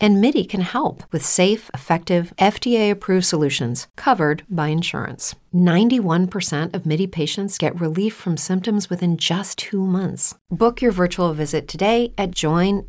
And MIDI can help with safe, effective, FDA approved solutions covered by insurance. 91% of MIDI patients get relief from symptoms within just two months. Book your virtual visit today at joinmidi.com.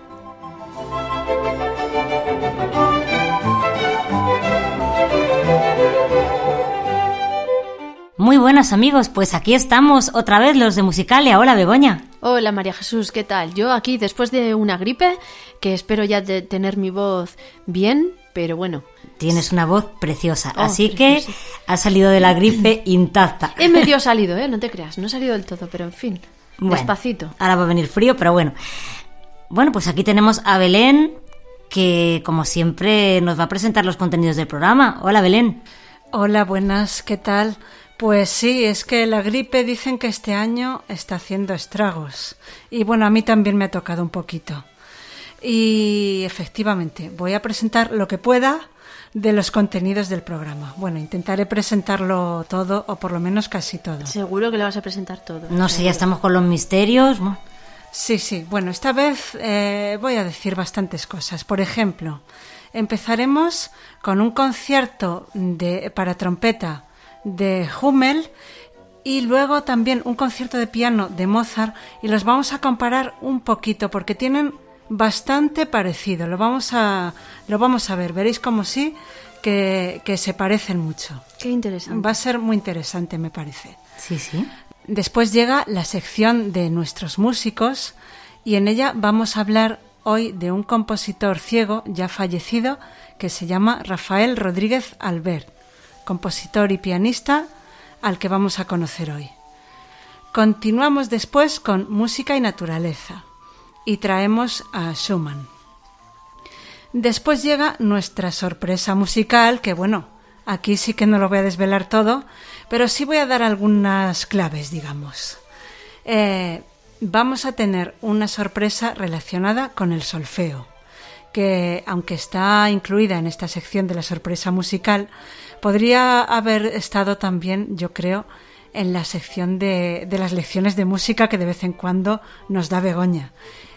Muy buenas amigos, pues aquí estamos otra vez los de Musicalia. Hola Begoña. Hola María Jesús, ¿qué tal? Yo aquí después de una gripe, que espero ya de tener mi voz bien, pero bueno, Tienes una voz preciosa, Oh, así preciosa. que has salido de la gripe intacta. he medio salido, ¿eh? No te creas, no he salido del todo, pero en fin, Bueno, despacito. Ahora va a venir frío, pero bueno. Bueno, pues aquí tenemos a Belén, que como siempre nos va a presentar los contenidos del programa. Hola Belén. Hola, buenas, ¿qué tal? Pues sí, es que la gripe dicen que este año está haciendo estragos. Y bueno, a mí también me ha tocado un poquito. Y efectivamente, voy a presentar lo que pueda de los contenidos del programa. Bueno, intentaré presentarlo todo, o por lo menos casi todo. Seguro que le vas a presentar todo. No sé, ya estamos con los misterios. Sí, sí. Bueno, esta vez eh, voy a decir bastantes cosas. Por ejemplo, empezaremos con un concierto de, para trompeta de Hummel y luego también un concierto de piano de Mozart y los vamos a comparar un poquito porque tienen bastante parecido. Lo vamos a, lo vamos a ver. Veréis como sí que, que se parecen mucho. Qué interesante. Va a ser muy interesante, me parece. sí, sí. Después llega la sección de nuestros músicos y en ella vamos a hablar hoy de un compositor ciego ya fallecido que se llama Rafael Rodríguez Albert, compositor y pianista al que vamos a conocer hoy. Continuamos después con música y naturaleza y traemos a Schumann. Después llega nuestra sorpresa musical, que bueno, aquí sí que no lo voy a desvelar todo, pero sí voy a dar algunas claves, digamos. Eh, vamos a tener una sorpresa relacionada con el solfeo, que aunque está incluida en esta sección de la sorpresa musical, podría haber estado también, yo creo, en la sección de, de las lecciones de música que de vez en cuando nos da Begoña.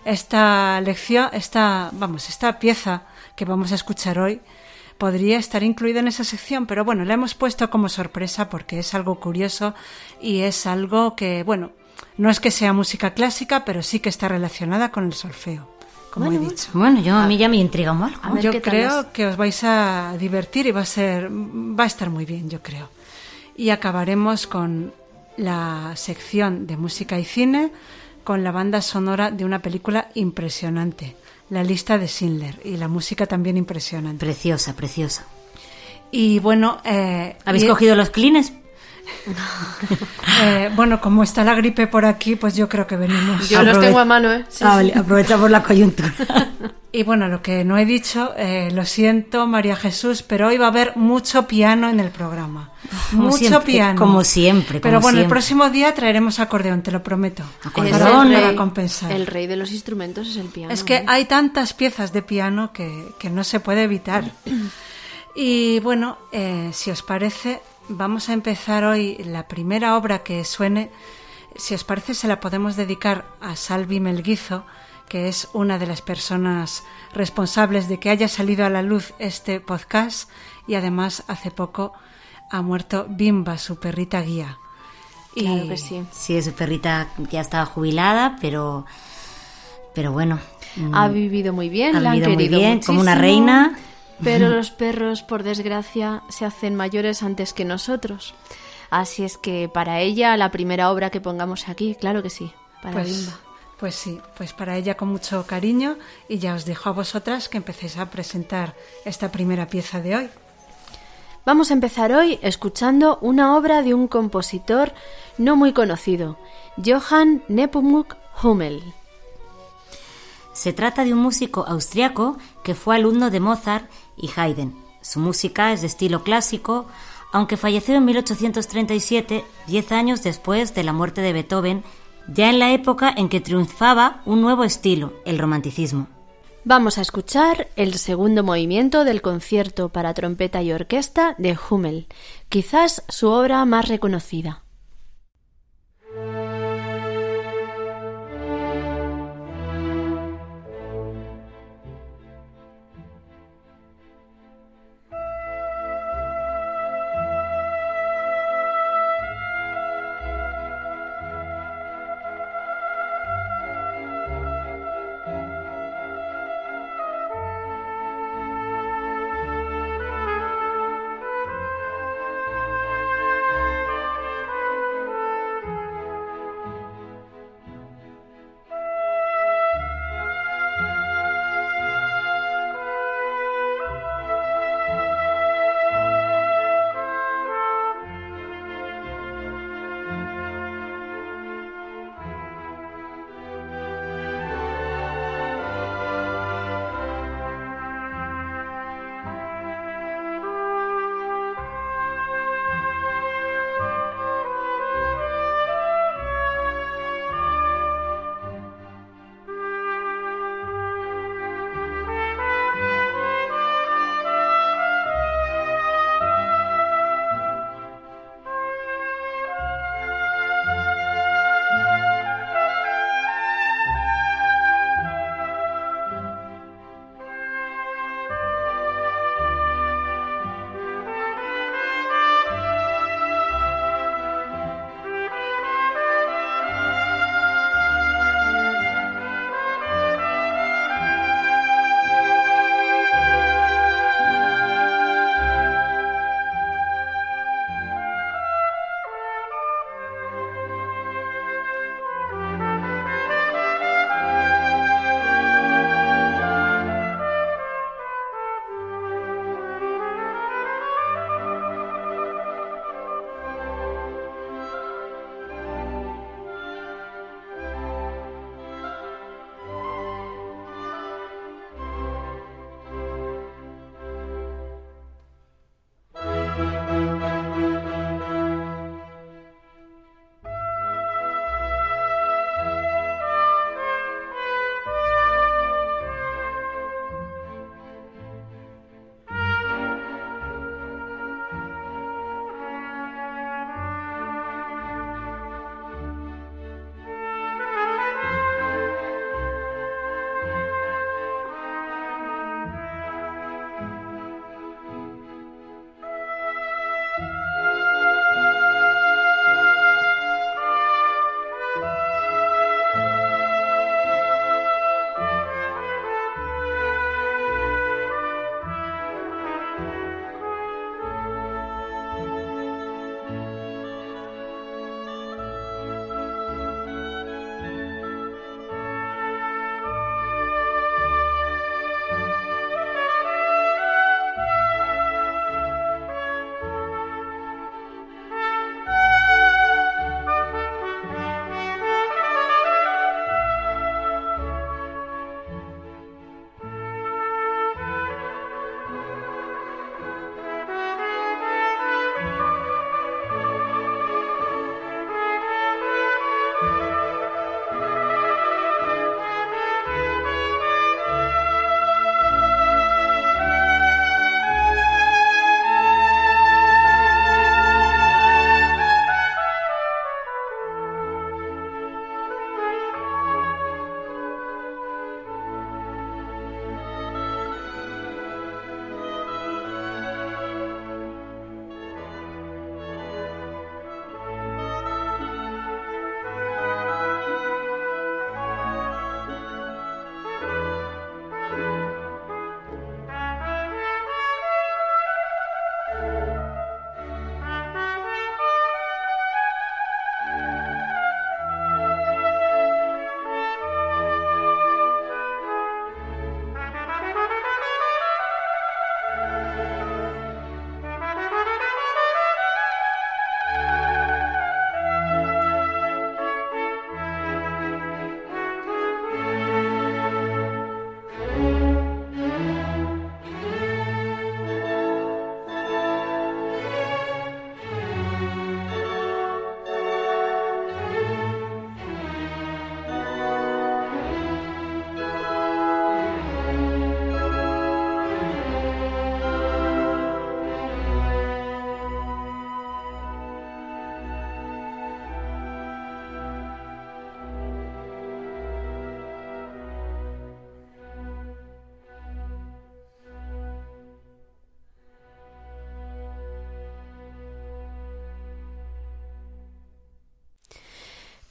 Esta lección, esta, vamos, esta pieza que vamos a escuchar hoy podría estar incluida en esa sección, pero bueno, la hemos puesto como sorpresa porque es algo curioso y es algo que, bueno, no es que sea música clásica, pero sí que está relacionada con el solfeo, como he dicho. Bueno, yo a mí ya me intriga un algo. Yo creo es. que os vais a divertir y va a ser va a estar muy bien, yo creo. Y acabaremos con la sección de música y cine con la banda sonora de una película impresionante, La lista de Schindler y la música también impresionante. Preciosa, preciosa. Y bueno, eh, ¿Habéis y- cogido los clines? Eh, bueno, como está la gripe por aquí, pues yo creo que venimos. Yo los tengo a mano, ¿eh? Sí, Ah, sí. aprovechamos la coyuntura. Y bueno, lo que no he dicho, eh, lo siento, María Jesús, pero hoy va a haber mucho piano en el programa. Como mucho siempre, piano. como siempre, Pero como bueno, el próximo día traeremos acordeón, te lo prometo. Acordeón. El rey, compensar. el rey de los instrumentos es el piano. Es que ¿eh? hay tantas piezas de piano que, que no se puede evitar. Y bueno, eh, si os parece, vamos a empezar hoy la primera obra que suene. Si os parece, se la podemos dedicar a Salvi Melguizo, que es una de las personas responsables de que haya salido a la luz este podcast y además hace poco ha muerto Bimba, su perrita guía. Y Claro que sí. Sí, su perrita ya estaba jubilada, pero, pero bueno. mm, Ha vivido muy bien, Ha la han vivido muy querido bien, como una reina. Pero los perros, por desgracia, se hacen mayores antes que nosotros. Así es que para ella, la primera obra que pongamos aquí, claro que sí, para Pues, Bimba. pues sí, pues para ella con mucho cariño y ya os dejo a vosotras que empecéis a presentar esta primera pieza de hoy. Vamos a empezar hoy escuchando una obra de un compositor no muy conocido, Johann Nepomuk Hummel. Se trata de un músico austriaco que fue alumno de Mozart y Haydn. Su música es de estilo clásico, aunque falleció en 1837, diez años después de la muerte de Beethoven, ya en la época en que triunfaba un nuevo estilo, el romanticismo. Vamos a escuchar el segundo movimiento del concierto para trompeta y orquesta de Hummel, quizás su obra más reconocida.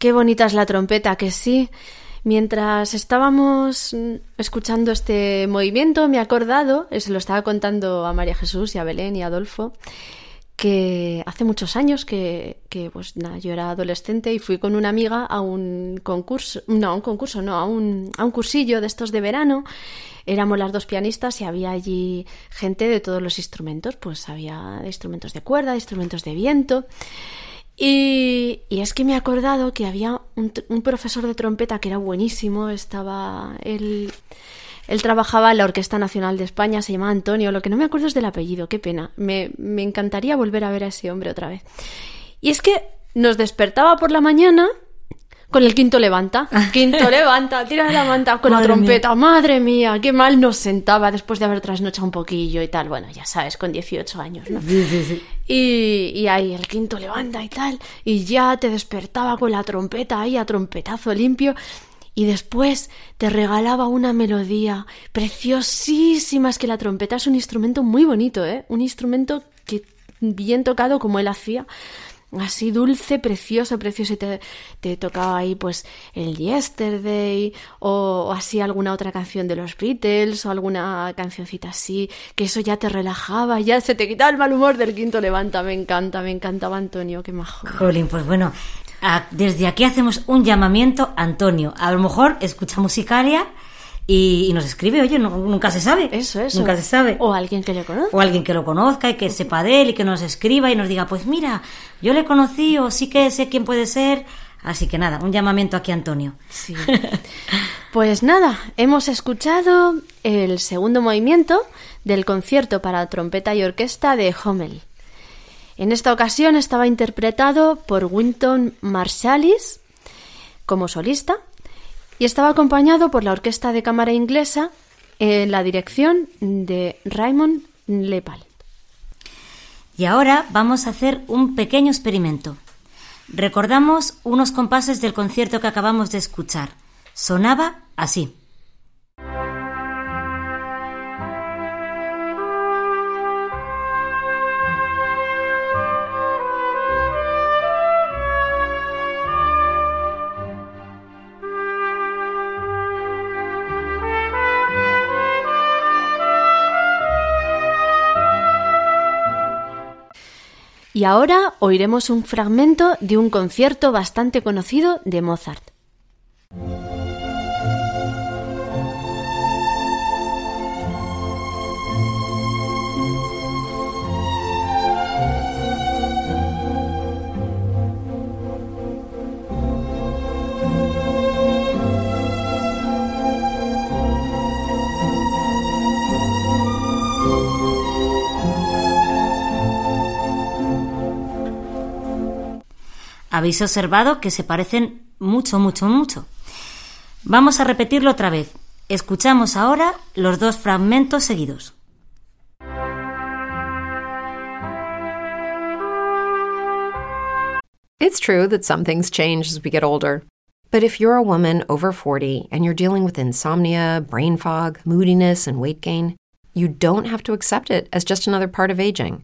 Qué bonita es la trompeta, que sí. Mientras estábamos escuchando este movimiento, me he acordado, se lo estaba contando a María Jesús y a Belén y a Adolfo, que hace muchos años que, pues nada, yo era adolescente y fui con una amiga a un concurso, no, a un concurso, no, a un, a un cursillo de estos de verano. Éramos las dos pianistas y había allí gente de todos los instrumentos, pues había instrumentos de cuerda, instrumentos de viento. Y, es que me he acordado que había un, un profesor de trompeta que era buenísimo, estaba él... Él trabajaba en la Orquesta Nacional de España, se llamaba Antonio, lo que no me acuerdo es del apellido, qué pena. Me, me encantaría volver a ver a ese hombre otra vez. Y es que nos despertaba por la mañana con el quinto levanta. Quinto levanta, tira la manta con la trompeta. Madre mía, qué mal nos sentaba después de haber trasnochado un poquillo y tal. Bueno, ya sabes, con 18 años, ¿no? Sí, sí, sí. Y, y ahí el quinto levanta y tal. Y ya te despertaba con la trompeta ahí a trompetazo limpio y después te regalaba una melodía preciosísima. Es que la trompeta es un instrumento muy bonito, ¿eh? Un instrumento que bien tocado como él hacía. Así dulce, precioso, precioso. Y te, tocaba ahí pues el Yesterday o, o así alguna otra canción de los Beatles o alguna cancioncita así. Que eso ya te relajaba, ya se te quitaba el mal humor del quinto levanta. Me encanta, me encantaba Antonio, qué majo. Jolín, pues bueno, desde aquí hacemos un llamamiento Antonio. A lo mejor escucha musicalia y, y nos escribe, oye, no- nunca se sabe. Eso, eso. Nunca se sabe. O alguien que le conozca. O alguien que lo conozca y que sepa de él y que nos escriba y nos diga, pues mira, yo le conocí o sí que sé quién puede ser. Así que nada, un llamamiento aquí a Antonio. Sí. Pues nada, hemos escuchado el segundo movimiento del concierto para trompeta y orquesta de Hummel. En esta ocasión estaba interpretado por Winton Marsalis como solista y estaba acompañado por la Orquesta de Cámara Inglesa en la dirección de Raymond Lepal. Y ahora vamos a hacer un pequeño experimento. Recordamos unos compases del concierto que acabamos de escuchar. Sonaba así. Y ahora oiremos un fragmento de un concierto bastante conocido de Mozart. Habéis observado que se parecen mucho, mucho, mucho. Vamos a repetirlo otra vez. Escuchamos ahora los dos fragmentos seguidos. It's true that some things change as we get older. But if you're a woman over 40 and you're dealing with insomnia, brain fog, moodiness, and weight gain, you don't have to accept it as just another part of aging.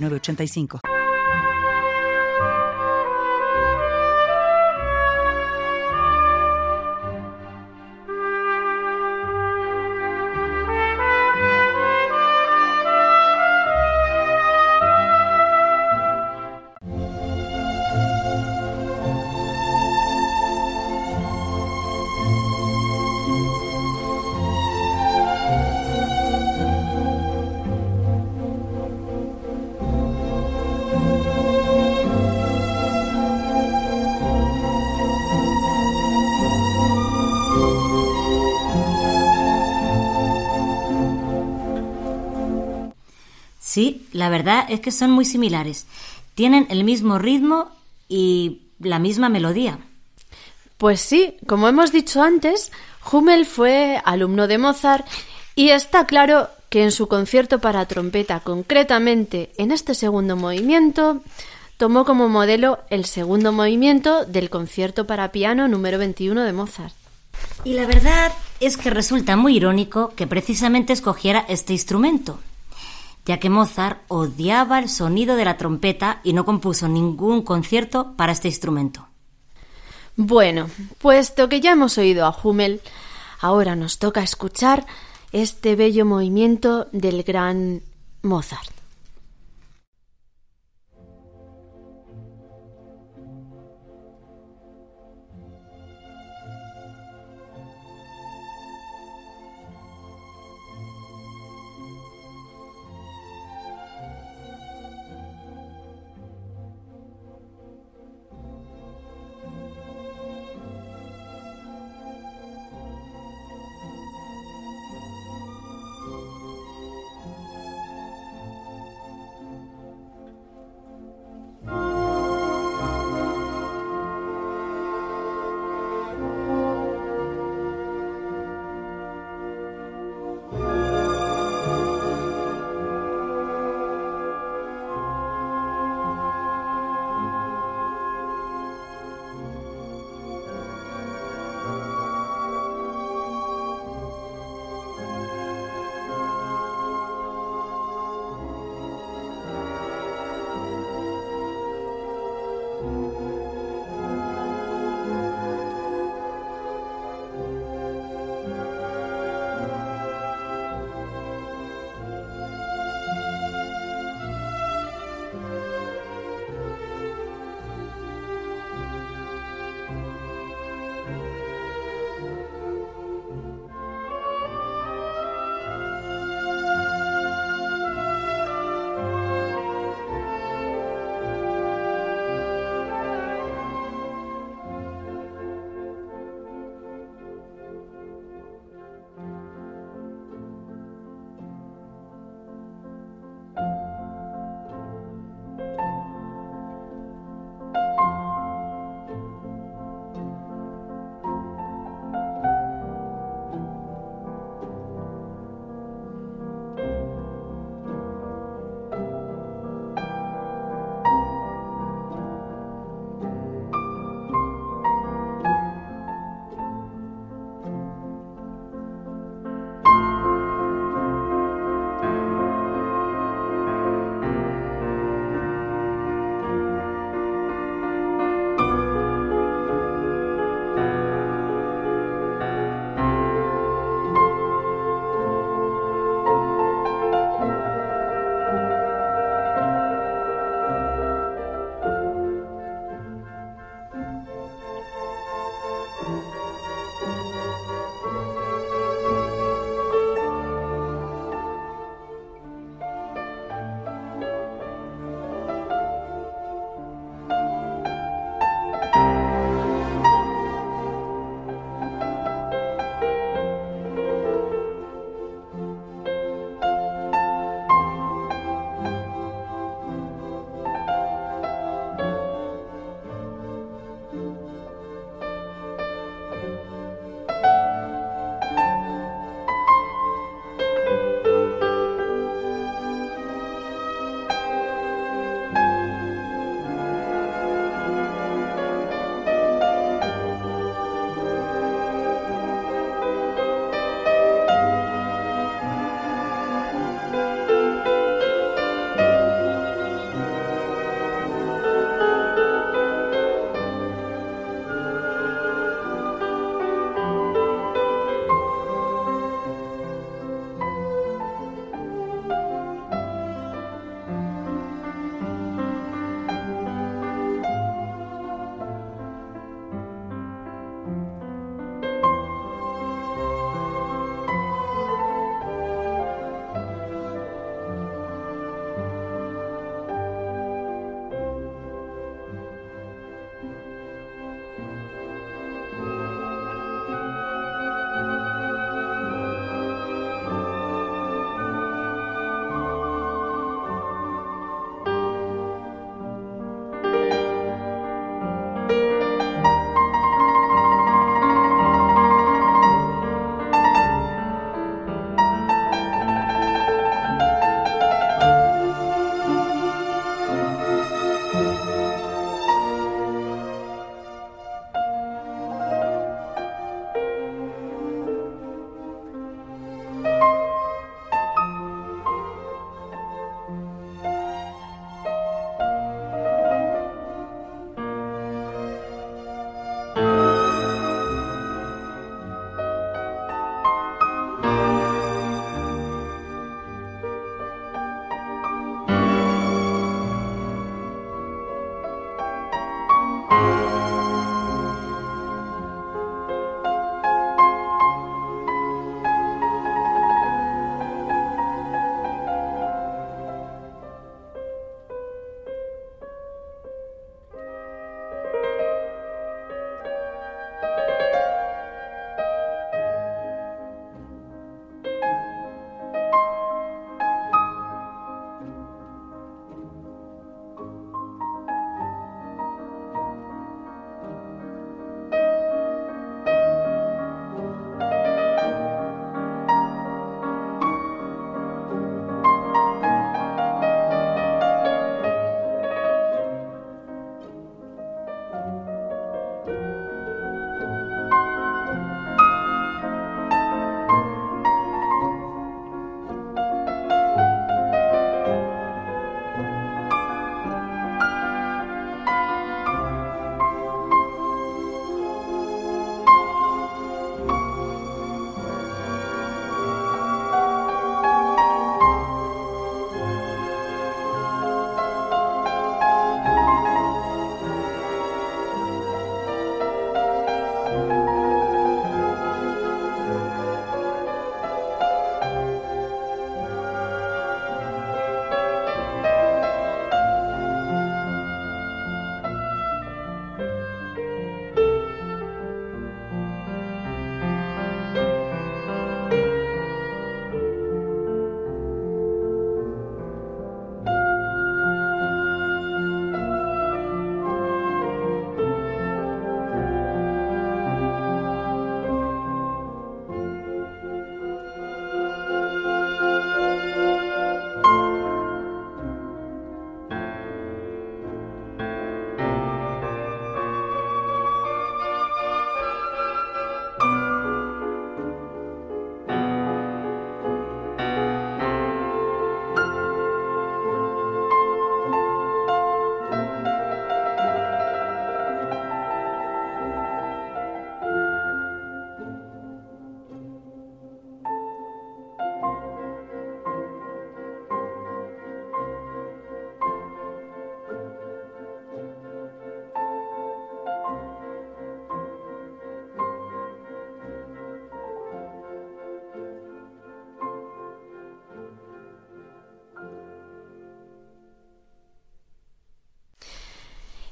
906985. La verdad es que son muy similares. Tienen el mismo ritmo y la misma melodía. Pues sí, como hemos dicho antes, Hummel fue alumno de Mozart y está claro que en su concierto para trompeta, concretamente en este segundo movimiento, tomó como modelo el segundo movimiento del concierto para piano número 21 de Mozart. Y la verdad es que resulta muy irónico que precisamente escogiera este instrumento, ya que Mozart odiaba el sonido de la trompeta y no compuso ningún concierto para este instrumento. Bueno, puesto que ya hemos oído a Hummel, ahora nos toca escuchar este bello movimiento del gran Mozart.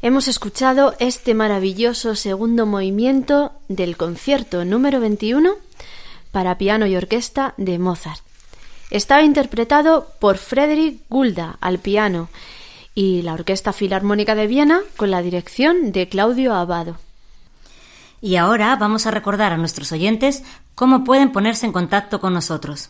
Hemos escuchado este maravilloso segundo movimiento del concierto número 21 para piano y orquesta de Mozart. Estaba interpretado por Frederick Gulda al piano y la Orquesta Filarmónica de Viena con la dirección de Claudio Abado. Y ahora vamos a recordar a nuestros oyentes cómo pueden ponerse en contacto con nosotros.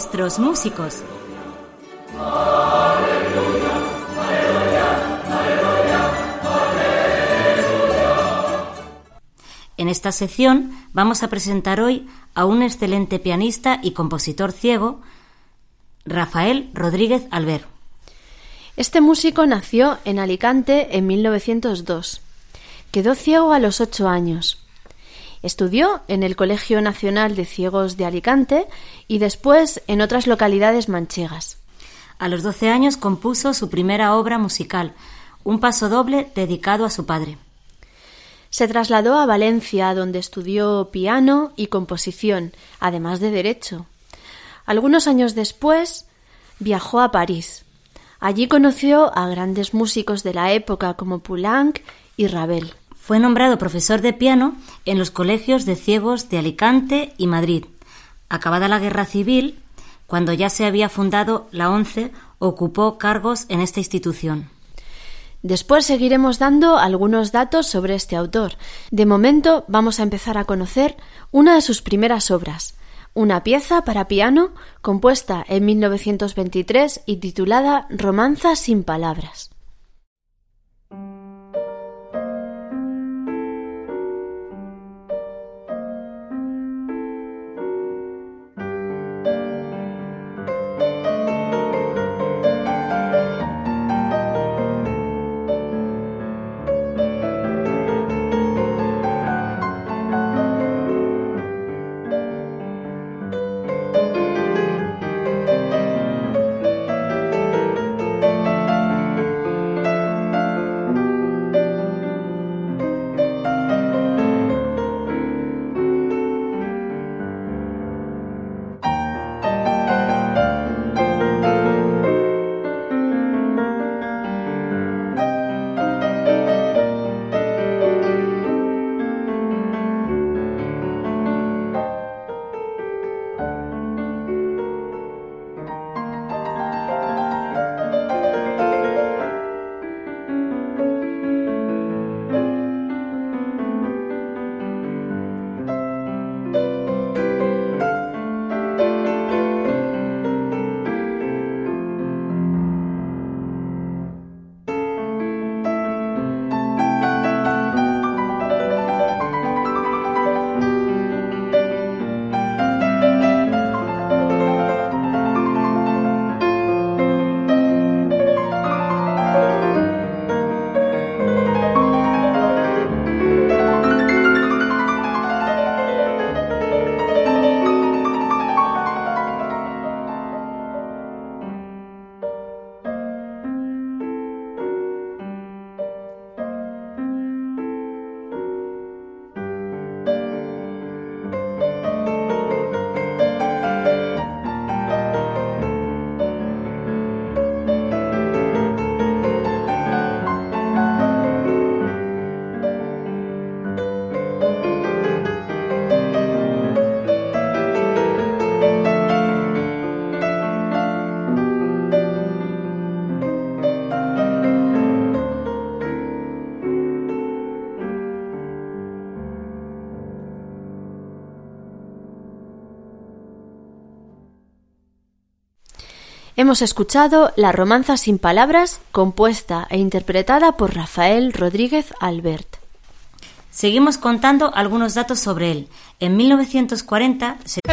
Nuestros músicos. En esta sección vamos a presentar hoy a un excelente pianista y compositor ciego, Rafael Rodríguez Alber. Este músico nació en Alicante en 1902. Quedó ciego a los ocho años. Estudió en el Colegio Nacional de Ciegos de Alicante y después en otras localidades manchegas. A los doce años compuso su primera obra musical, un paso doble dedicado a su padre. Se trasladó a Valencia, donde estudió piano y composición, además de derecho. Algunos años después viajó a París. Allí conoció a grandes músicos de la época como Poulenc y Ravel. Fue nombrado profesor de piano en los colegios de ciegos de Alicante y Madrid. Acabada la guerra civil, cuando ya se había fundado la ONCE, ocupó cargos en esta institución. Después seguiremos dando algunos datos sobre este autor. De momento vamos a empezar a conocer una de sus primeras obras, una pieza para piano compuesta en 1923 y titulada Romanza sin palabras. Hemos escuchado La romanza sin palabras, compuesta e interpretada por Rafael Rodríguez Albert. Seguimos contando algunos datos sobre él. En 1940 se...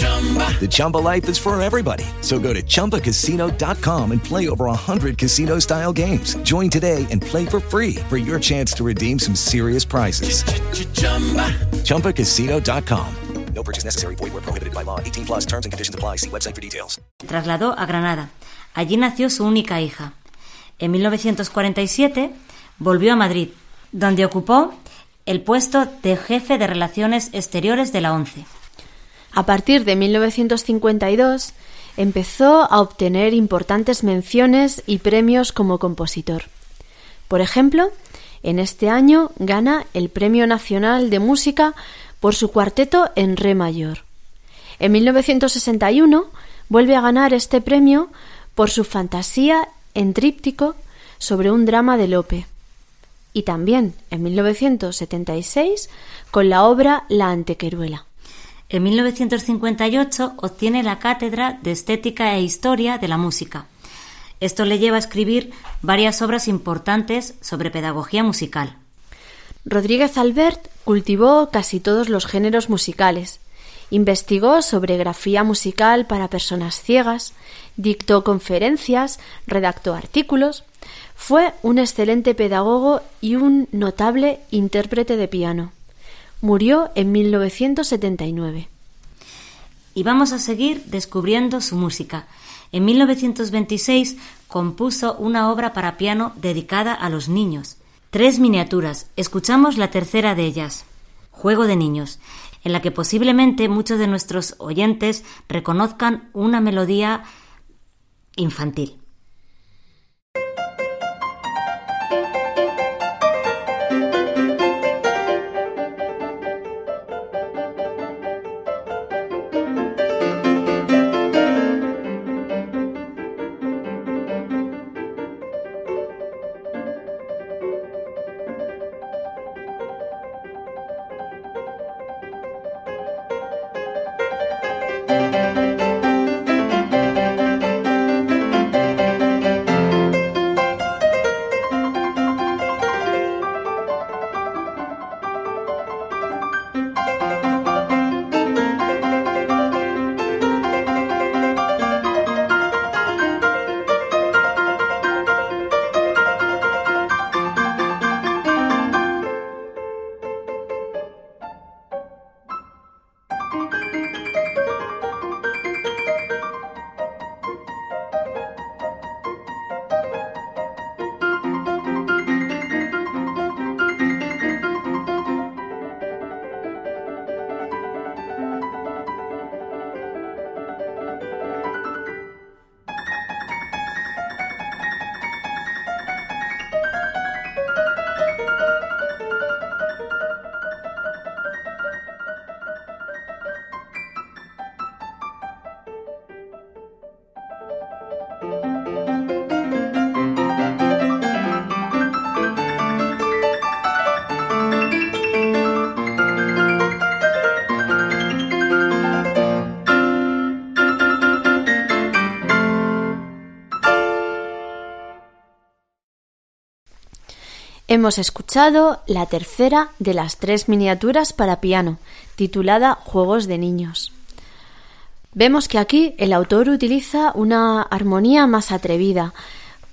The Chumba life is for everybody. So go to ChumbaCasino.com and play over 100 casino-style games. Join today and play for free for your chance to redeem some serious prizes. ChumbaCasino.com. No purchase necessary. Void were prohibited by law. 18 plus terms and conditions apply. See website for details. trasladó a Granada. Allí nació su única hija. En 1947 volvió a Madrid, donde ocupó el puesto de jefe de Relaciones Exteriores de la ONCE. A partir de 1952 empezó a obtener importantes menciones y premios como compositor. Por ejemplo, en este año gana el Premio Nacional de Música por su cuarteto en Re mayor. En 1961 vuelve a ganar este premio por su fantasía en tríptico sobre un drama de Lope. Y también en 1976 con la obra La Antequeruela. En 1958 obtiene la cátedra de Estética e Historia de la Música. Esto le lleva a escribir varias obras importantes sobre pedagogía musical. Rodríguez Albert cultivó casi todos los géneros musicales, investigó sobre grafía musical para personas ciegas, dictó conferencias, redactó artículos, fue un excelente pedagogo y un notable intérprete de piano. Murió en 1979. Y vamos a seguir descubriendo su música. En 1926 compuso una obra para piano dedicada a los niños. Tres miniaturas. Escuchamos la tercera de ellas, Juego de Niños, en la que posiblemente muchos de nuestros oyentes reconozcan una melodía infantil. Hemos escuchado la tercera de las tres miniaturas para piano, titulada Juegos de Niños. Vemos que aquí el autor utiliza una armonía más atrevida,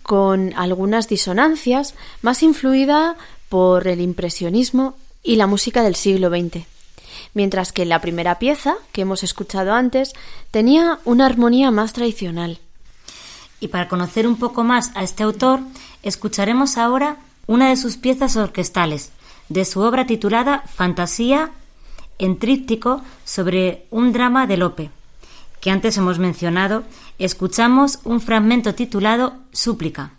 con algunas disonancias, más influida por el impresionismo y la música del siglo XX. Mientras que la primera pieza, que hemos escuchado antes, tenía una armonía más tradicional. Y para conocer un poco más a este autor, escucharemos ahora una de sus piezas orquestales, de su obra titulada Fantasía en tríptico sobre un drama de Lope, que antes hemos mencionado, escuchamos un fragmento titulado Súplica.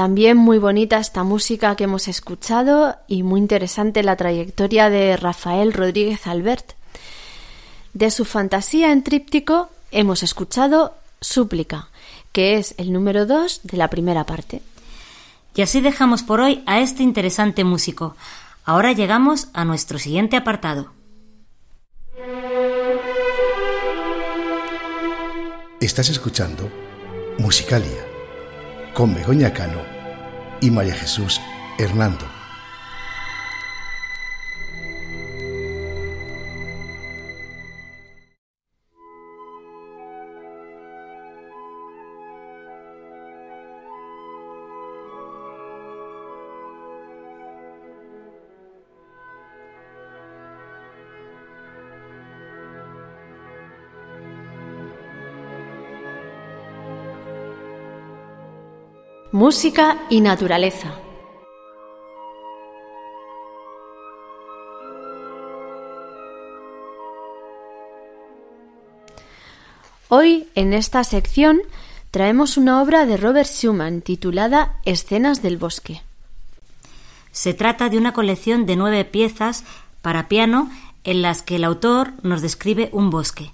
También muy bonita esta música que hemos escuchado y muy interesante la trayectoria de Rafael Rodríguez Albert. De su fantasía en tríptico hemos escuchado Súplica, que es el número 2 de la primera parte. Y así dejamos por hoy a este interesante músico. Ahora llegamos a nuestro siguiente apartado. Estás escuchando Musicalia con Begoña Cano y María Jesús Hernando. Música y naturaleza. Hoy, en esta sección, traemos una obra de Robert Schumann titulada Escenas del bosque. Se trata de una colección de nueve piezas para piano en las que el autor nos describe un bosque.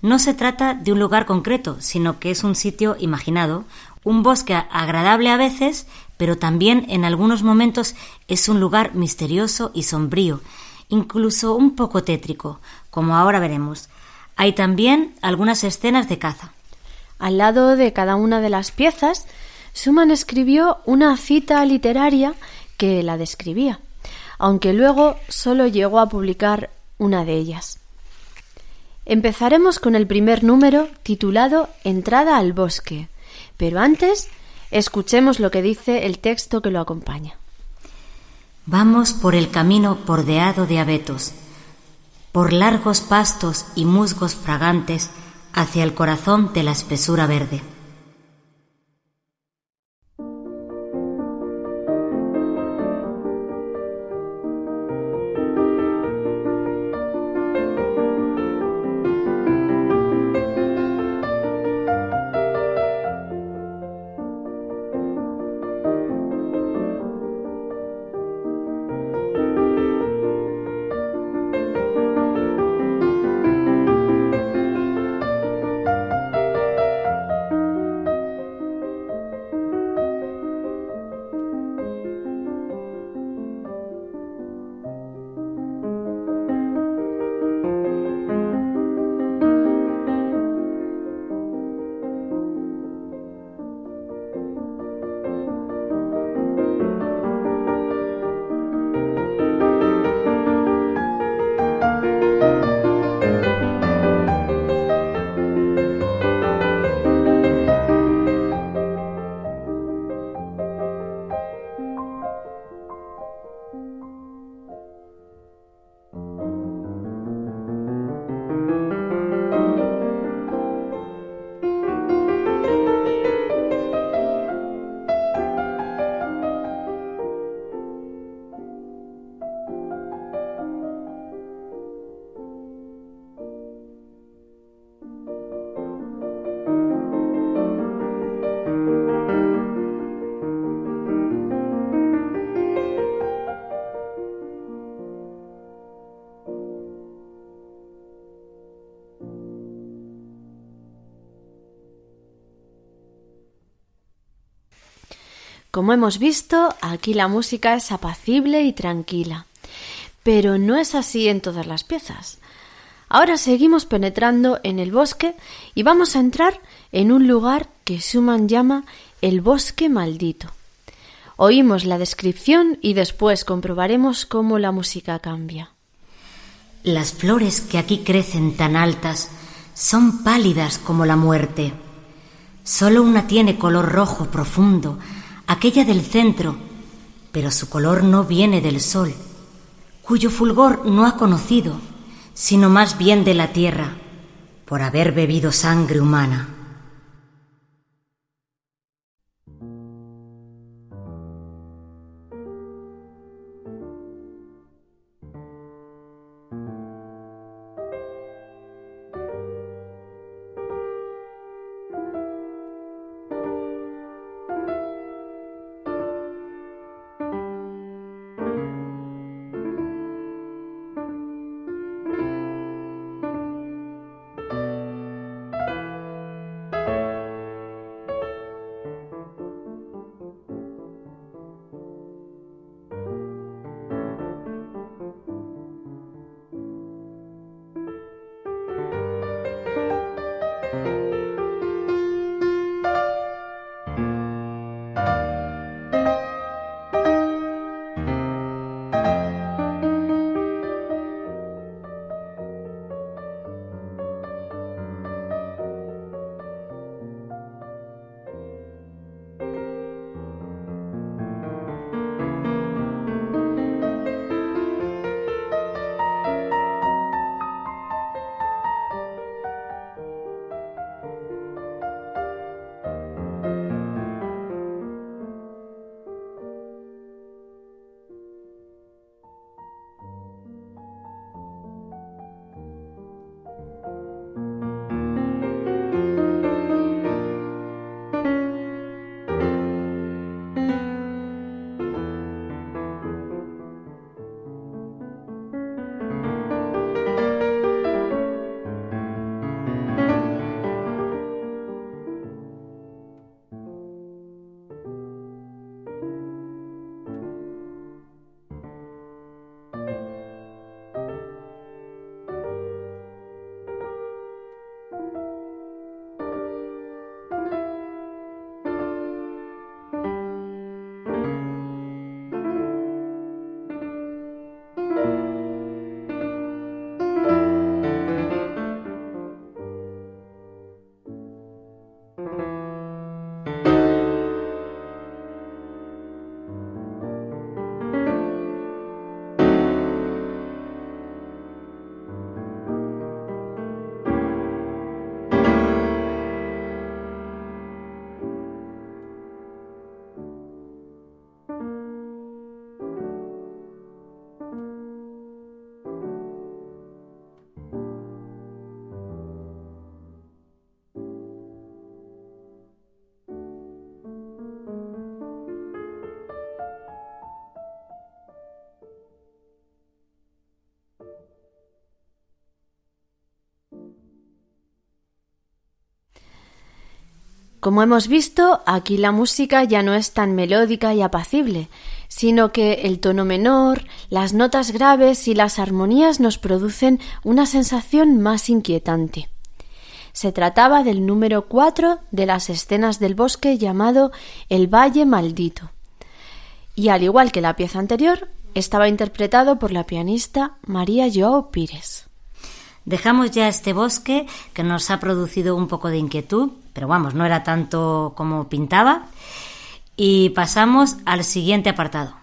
No se trata de un lugar concreto, sino que es un sitio imaginado, un bosque agradable a veces, pero también en algunos momentos es un lugar misterioso y sombrío, incluso un poco tétrico, como ahora veremos. Hay también algunas escenas de caza. Al lado de cada una de las piezas, Schumann escribió una cita literaria que la describía, aunque luego solo llegó a publicar una de ellas. Empezaremos con el primer número titulado Entrada al bosque, pero antes escuchemos lo que dice el texto que lo acompaña. Vamos por el camino bordeado de abetos, por largos pastos y musgos fragantes hacia el corazón de la espesura verde. Como hemos visto, aquí la música es apacible y tranquila. Pero no es así en todas las piezas. Ahora seguimos penetrando en el bosque y vamos a entrar en un lugar que Schumann llama el bosque maldito. Oímos la descripción y después comprobaremos cómo la música cambia. Las flores que aquí crecen tan altas son pálidas como la muerte. Solo una tiene color rojo profundo, aquella del centro, pero su color no viene del sol, cuyo fulgor no ha conocido, sino más bien de la tierra, por haber bebido sangre humana. Como hemos visto, aquí la música ya no es tan melódica y apacible, sino que el tono menor, las notas graves y las armonías nos producen una sensación más inquietante. Se trataba del número cuatro de las escenas del bosque llamado El Valle Maldito. Y al igual que la pieza anterior, estaba interpretado por la pianista María Joao Pires. Dejamos ya este bosque que nos ha producido un poco de inquietud, pero vamos, no era tanto como pintaba, y pasamos al siguiente apartado.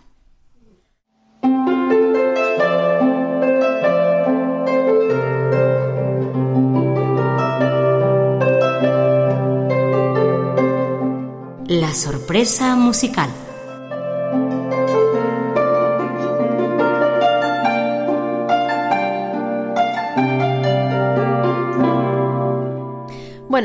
La sorpresa musical.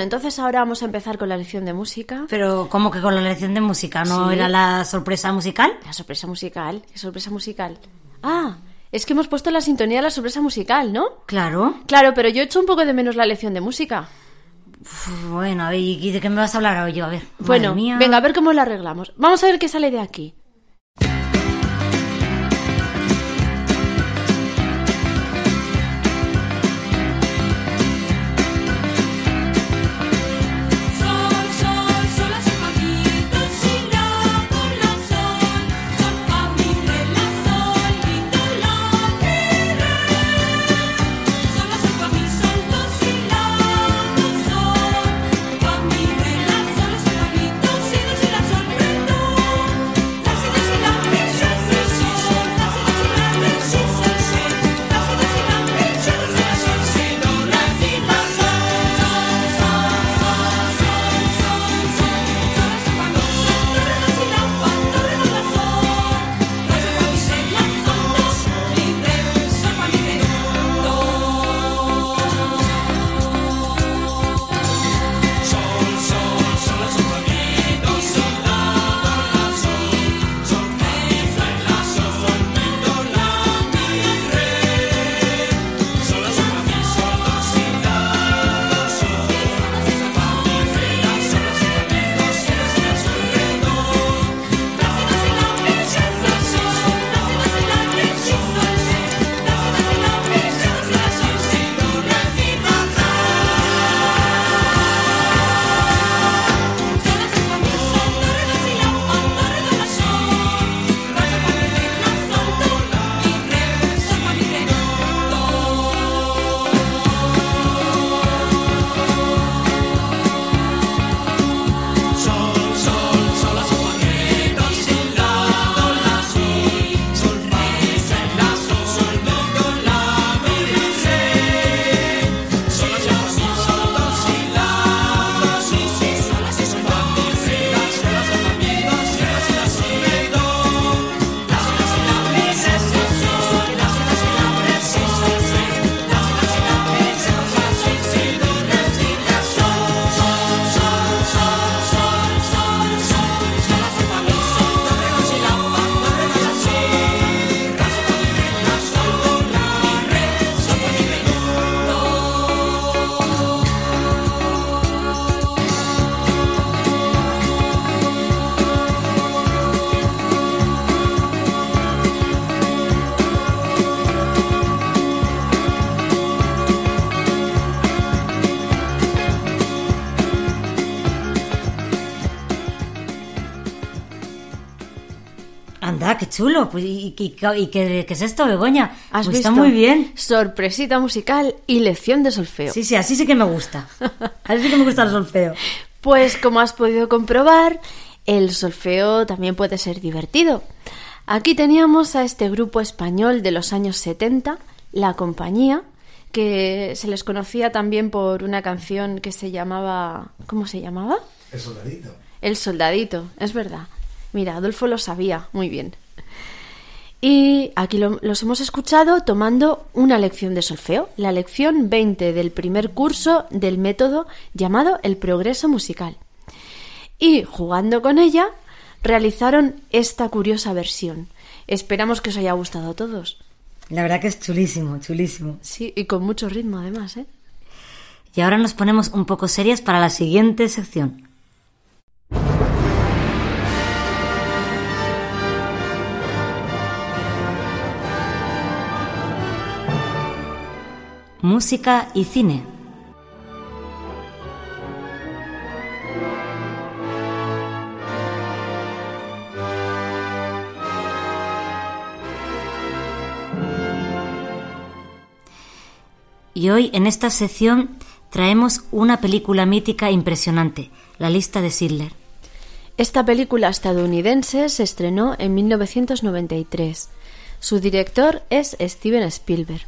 Bueno, entonces ahora vamos a empezar con la lección de música. Pero, ¿cómo que con la lección de música? ¿No Sí. era la sorpresa musical? La sorpresa musical. ¿Qué sorpresa musical? Ah, es que hemos puesto la sintonía de la sorpresa musical, ¿no? Claro. Claro, pero yo echo un poco de menos la lección de música. Uf, Bueno, ¿y de qué me vas a hablar hoy yo? A ver. Bueno, mía. venga, a ver cómo la arreglamos. Vamos a ver qué sale de aquí. Chulo. Pues, ¿Y, y- y qué, qué es esto, Begoña? ¿Has Pues visto? Está muy bien. Sorpresita musical y lección de solfeo. Sí, sí, así sí que me gusta. Así sí que me gusta el solfeo. Pues como has podido comprobar, el solfeo también puede ser divertido. Aquí teníamos a este grupo español de los años 70, La Compañía, que se les conocía también por una canción que se llamaba... ¿Cómo se llamaba? El soldadito. El soldadito, es verdad. Mira, Adolfo lo sabía muy bien. Y aquí lo- los hemos escuchado tomando una lección de solfeo, la lección 20 del primer curso del método llamado el progreso musical. Y jugando con ella, realizaron esta curiosa versión. Esperamos que os haya gustado a todos. La verdad que es chulísimo, chulísimo. Sí, y con mucho ritmo además, ¿eh? Y ahora nos ponemos un poco serias para la siguiente sección. Música y cine. Y hoy en esta sección traemos una película mítica impresionante, La lista de Schindler. Esta película estadounidense se estrenó en 1993. Su director es Steven Spielberg.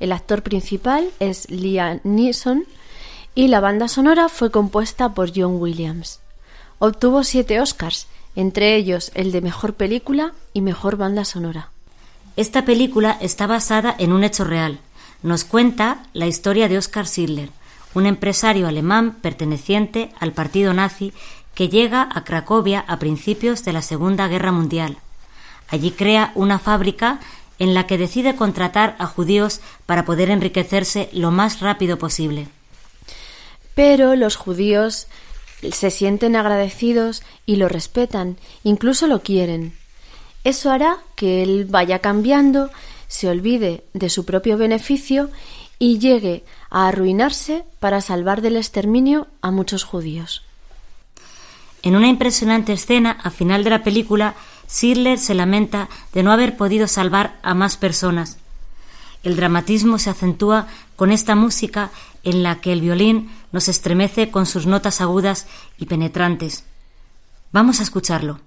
El actor principal es Liam Neeson y la banda sonora fue compuesta por John Williams. Obtuvo siete Oscars, entre ellos el de Mejor Película y Mejor Banda Sonora. Esta película está basada en un hecho real. Nos cuenta la historia de Oskar Schindler, un empresario alemán perteneciente al partido nazi que llega a Cracovia a principios de la Segunda Guerra Mundial. Allí crea una fábrica en la que decide contratar a judíos para poder enriquecerse lo más rápido posible. Pero los judíos se sienten agradecidos y lo respetan, incluso lo quieren. Eso hará que él vaya cambiando, se olvide de su propio beneficio y llegue a arruinarse para salvar del exterminio a muchos judíos. En una impresionante escena, al final de la película, Schindler se lamenta de no haber podido salvar a más personas. El dramatismo se acentúa con esta música en la que el violín nos estremece con sus notas agudas y penetrantes. Vamos a escucharlo.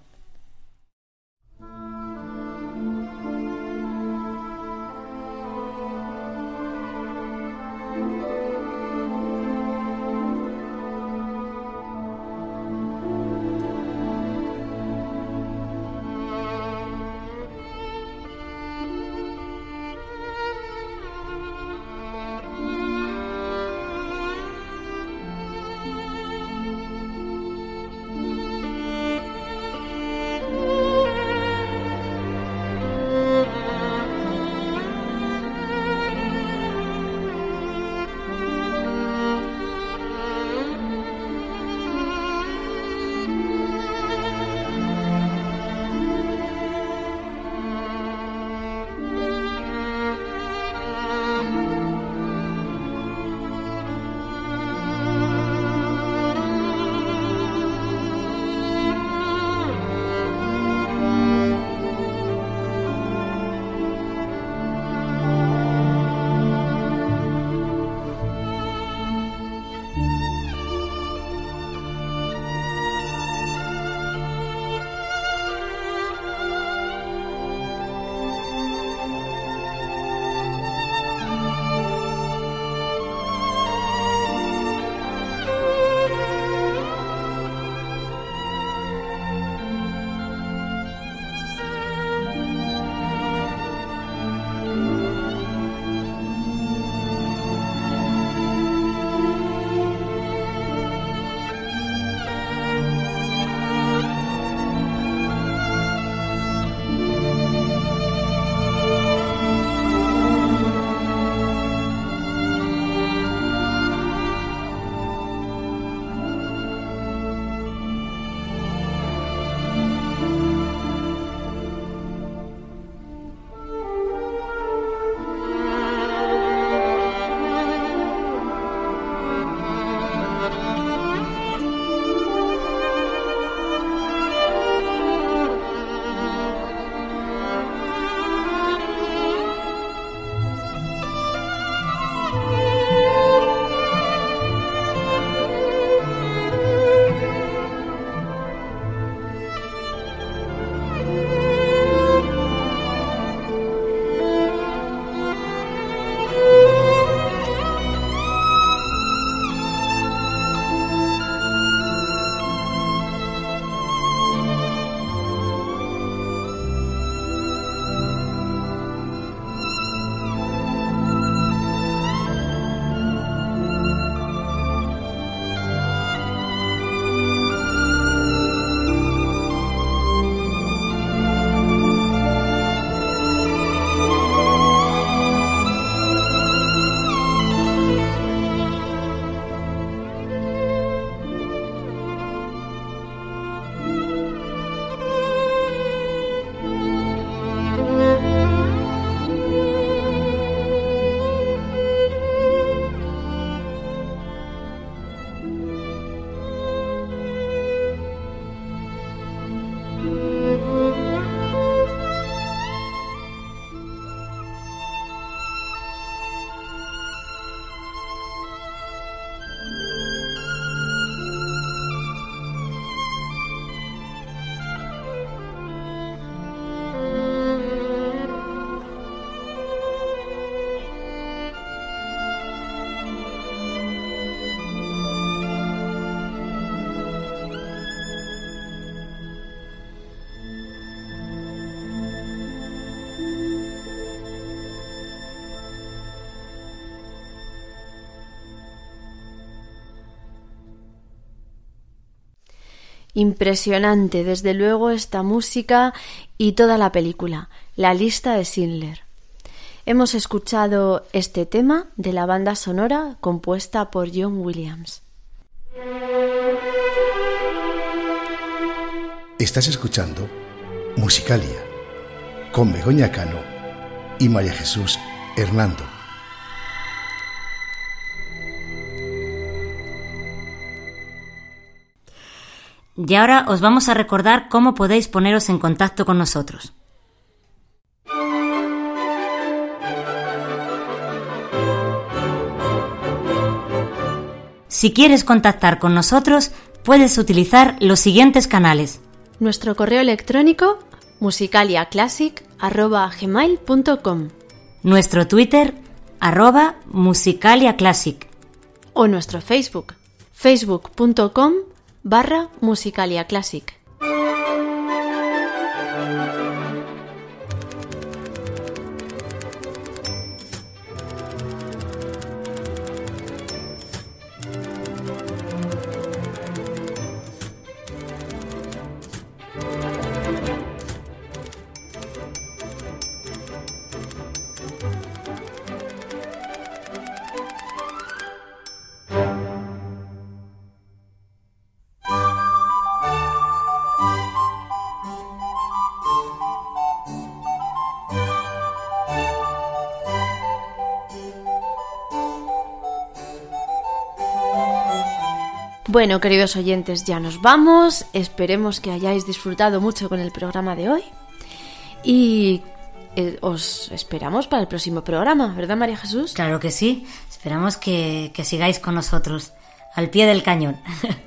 Impresionante, desde luego, esta música y toda la película, La lista de Schindler. Hemos escuchado este tema de la banda sonora compuesta por John Williams. Estás escuchando Musicalia con Begoña Cano y María Jesús Hernando. Y ahora os vamos a recordar cómo podéis poneros en contacto con nosotros. Si quieres contactar con nosotros, puedes utilizar los siguientes canales. Nuestro correo electrónico musicaliaclassic.gmail.com Nuestro Twitter, arroba musicaliaclassic. o nuestro Facebook facebook.com barra musicaliaclassic. Bueno, queridos oyentes, ya nos vamos. Esperemos que hayáis disfrutado mucho con el programa de hoy. Y eh, os esperamos para el próximo programa, ¿verdad, María Jesús? Claro que sí. Esperamos que, que sigáis con nosotros, al pie del cañón.